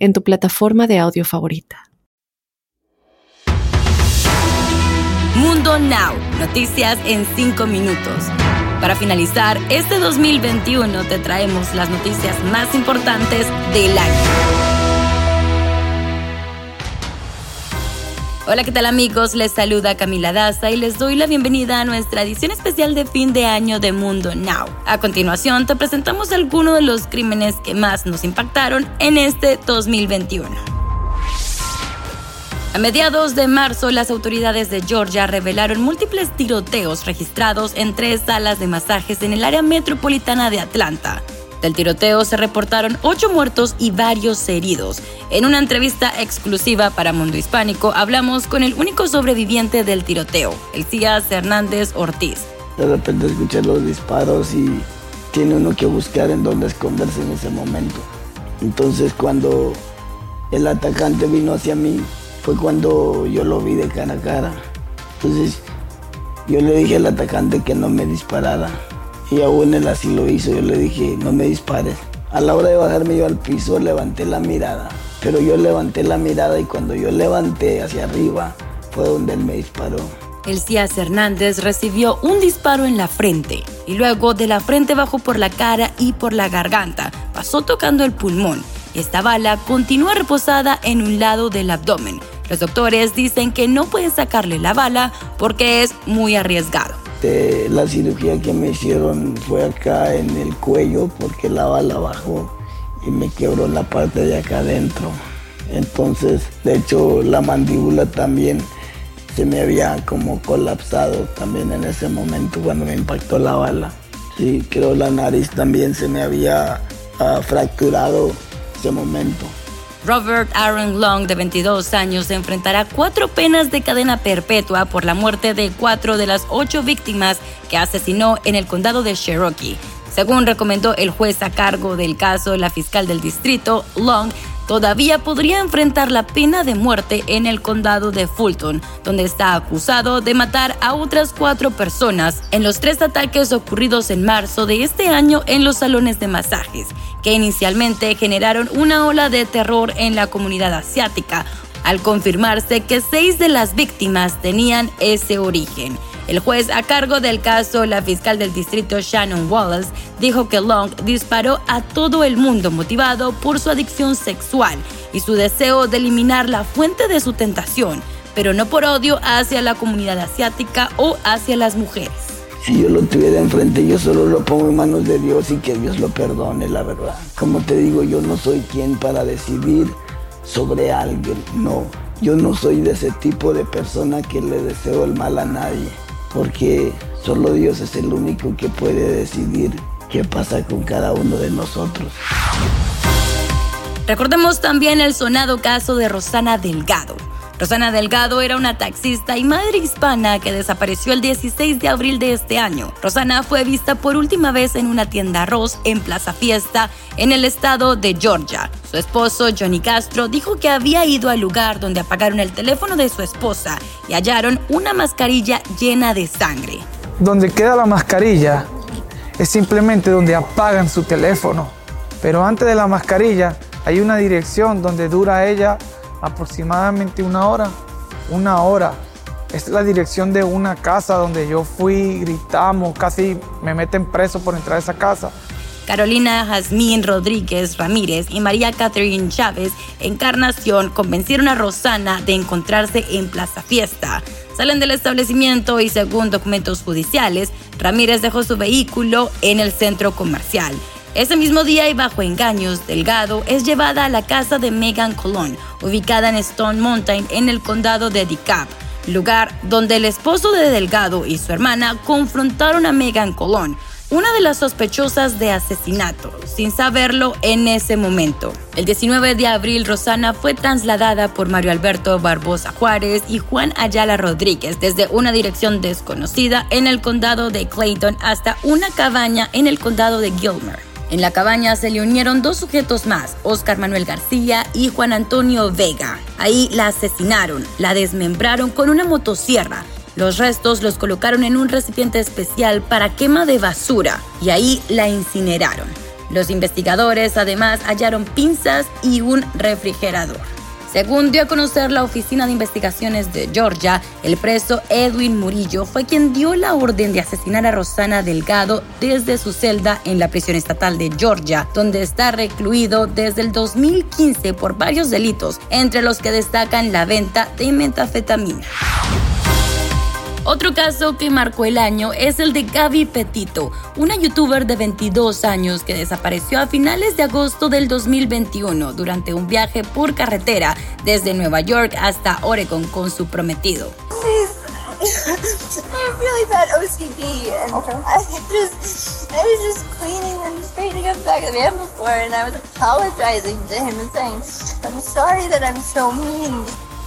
en tu plataforma de audio favorita. Mundo Now, noticias en 5 minutos. Para finalizar, este 2021 te traemos las noticias más importantes del año. Hola, ¿qué tal amigos? Les saluda Camila Daza y les doy la bienvenida a nuestra edición especial de fin de año de Mundo Now. A continuación te presentamos algunos de los crímenes que más nos impactaron en este 2021. A mediados de marzo, las autoridades de Georgia revelaron múltiples tiroteos registrados en tres salas de masajes en el área metropolitana de Atlanta. Del tiroteo se reportaron ocho muertos y varios heridos. En una entrevista exclusiva para Mundo Hispánico hablamos con el único sobreviviente del tiroteo, el Cías Hernández Ortiz. De repente escuché los disparos y tiene uno que buscar en dónde esconderse en ese momento. Entonces cuando el atacante vino hacia mí, fue cuando yo lo vi de cara a cara. Entonces yo le dije al atacante que no me disparara y aún él así lo hizo. Yo le dije, no me dispares. A la hora de bajarme yo al piso levanté la mirada. Pero yo levanté la mirada y cuando yo levanté hacia arriba fue donde él me disparó. El Cías Hernández recibió un disparo en la frente y luego de la frente bajó por la cara y por la garganta. Pasó tocando el pulmón. Esta bala continúa reposada en un lado del abdomen. Los doctores dicen que no pueden sacarle la bala porque es muy arriesgado. Este, la cirugía que me hicieron fue acá en el cuello porque la bala bajó y me quebró la parte de acá adentro. Entonces, de hecho, la mandíbula también se me había como colapsado también en ese momento cuando me impactó la bala. Sí, creo la nariz también se me había uh, fracturado ese momento. Robert Aaron Long, de 22 años, enfrentará cuatro penas de cadena perpetua por la muerte de cuatro de las ocho víctimas que asesinó en el condado de Cherokee. Según recomendó el juez a cargo del caso, la fiscal del distrito, Long, todavía podría enfrentar la pena de muerte en el condado de Fulton, donde está acusado de matar a otras cuatro personas en los tres ataques ocurridos en marzo de este año en los salones de masajes, que inicialmente generaron una ola de terror en la comunidad asiática, al confirmarse que seis de las víctimas tenían ese origen. El juez a cargo del caso, la fiscal del distrito Shannon Wallace, dijo que Long disparó a todo el mundo motivado por su adicción sexual y su deseo de eliminar la fuente de su tentación, pero no por odio hacia la comunidad asiática o hacia las mujeres. Si yo lo tuviera enfrente, yo solo lo pongo en manos de Dios y que Dios lo perdone, la verdad. Como te digo, yo no soy quien para decidir sobre alguien, no. Yo no soy de ese tipo de persona que le deseo el mal a nadie porque solo Dios es el único que puede decidir qué pasa con cada uno de nosotros. Recordemos también el sonado caso de Rosana Delgado. Rosana Delgado era una taxista y madre hispana que desapareció el 16 de abril de este año. Rosana fue vista por última vez en una tienda arroz en Plaza Fiesta, en el estado de Georgia. Su esposo, Johnny Castro, dijo que había ido al lugar donde apagaron el teléfono de su esposa y hallaron una mascarilla llena de sangre. Donde queda la mascarilla es simplemente donde apagan su teléfono. Pero antes de la mascarilla hay una dirección donde dura ella aproximadamente una hora. Una hora. Es la dirección de una casa donde yo fui, gritamos, casi me meten preso por entrar a esa casa. Carolina Jazmín Rodríguez Ramírez y María Catherine Chávez Encarnación convencieron a Rosana de encontrarse en Plaza Fiesta. Salen del establecimiento y según documentos judiciales, Ramírez dejó su vehículo en el centro comercial. Ese mismo día y bajo engaños, Delgado es llevada a la casa de Megan Colón, ubicada en Stone Mountain en el condado de DeKalb, lugar donde el esposo de Delgado y su hermana confrontaron a Megan Colón. una de las sospechosas de asesinato, sin saberlo en ese momento. El 19 de abril, Rosana fue trasladada por Mario Alberto Barbosa Juárez y Juan Ayala Rodríguez desde una dirección desconocida en el condado de Clayton hasta una cabaña en el condado de Gilmer. En la cabaña se le unieron dos sujetos más, Oscar Manuel García y Juan Antonio Vega. Ahí la asesinaron, la desmembraron con una motosierra los restos los colocaron en un recipiente especial para quema de basura y ahí la incineraron. Los investigadores además hallaron pinzas y un refrigerador. Según dio a conocer la Oficina de Investigaciones de Georgia, el preso Edwin Murillo fue quien dio la orden de asesinar a Rosana Delgado desde su celda en la prisión estatal de Georgia, donde está recluido desde el 2015 por varios delitos, entre los que destacan la venta de metafetamina. Otro caso que marcó el año es el de Gaby Petito, una youtuber de 22 años que desapareció a finales de agosto del 2021 durante un viaje por carretera desde Nueva York hasta Oregon con su prometido.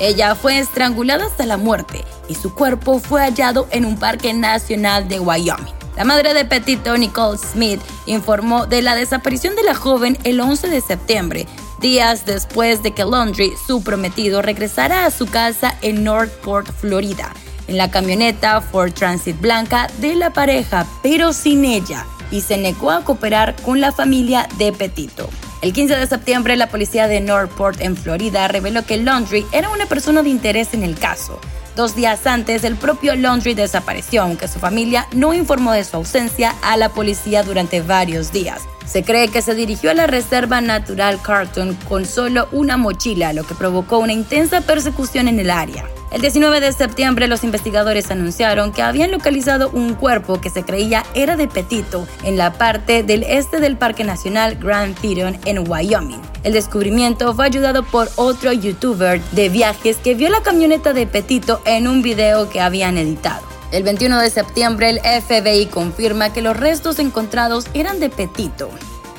Ella fue estrangulada hasta la muerte y su cuerpo fue hallado en un parque nacional de Wyoming. La madre de Petito, Nicole Smith, informó de la desaparición de la joven el 11 de septiembre, días después de que Laundry, su prometido, regresara a su casa en Northport, Florida, en la camioneta Ford Transit blanca de la pareja, pero sin ella, y se negó a cooperar con la familia de Petito. El 15 de septiembre, la policía de Northport, en Florida, reveló que Laundry era una persona de interés en el caso. Dos días antes, el propio Laundry desapareció, aunque su familia no informó de su ausencia a la policía durante varios días. Se cree que se dirigió a la Reserva Natural Carlton con solo una mochila, lo que provocó una intensa persecución en el área. El 19 de septiembre los investigadores anunciaron que habían localizado un cuerpo que se creía era de Petito en la parte del este del Parque Nacional Grand Teton en Wyoming. El descubrimiento fue ayudado por otro youtuber de viajes que vio la camioneta de Petito en un video que habían editado. El 21 de septiembre el FBI confirma que los restos encontrados eran de Petito.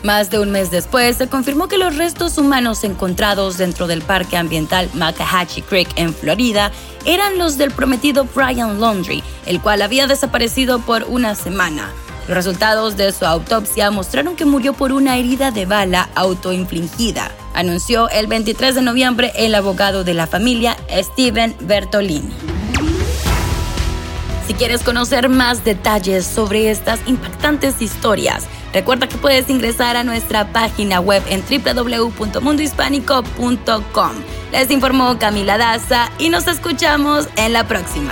Más de un mes después, se confirmó que los restos humanos encontrados dentro del parque ambiental Macahatchee Creek en Florida eran los del prometido Brian Laundrie, el cual había desaparecido por una semana. Los resultados de su autopsia mostraron que murió por una herida de bala autoinfligida, anunció el 23 de noviembre el abogado de la familia, Steven Bertolini. Si quieres conocer más detalles sobre estas impactantes historias, recuerda que puedes ingresar a nuestra página web en www.mundohispánico.com. Les informó Camila Daza y nos escuchamos en la próxima.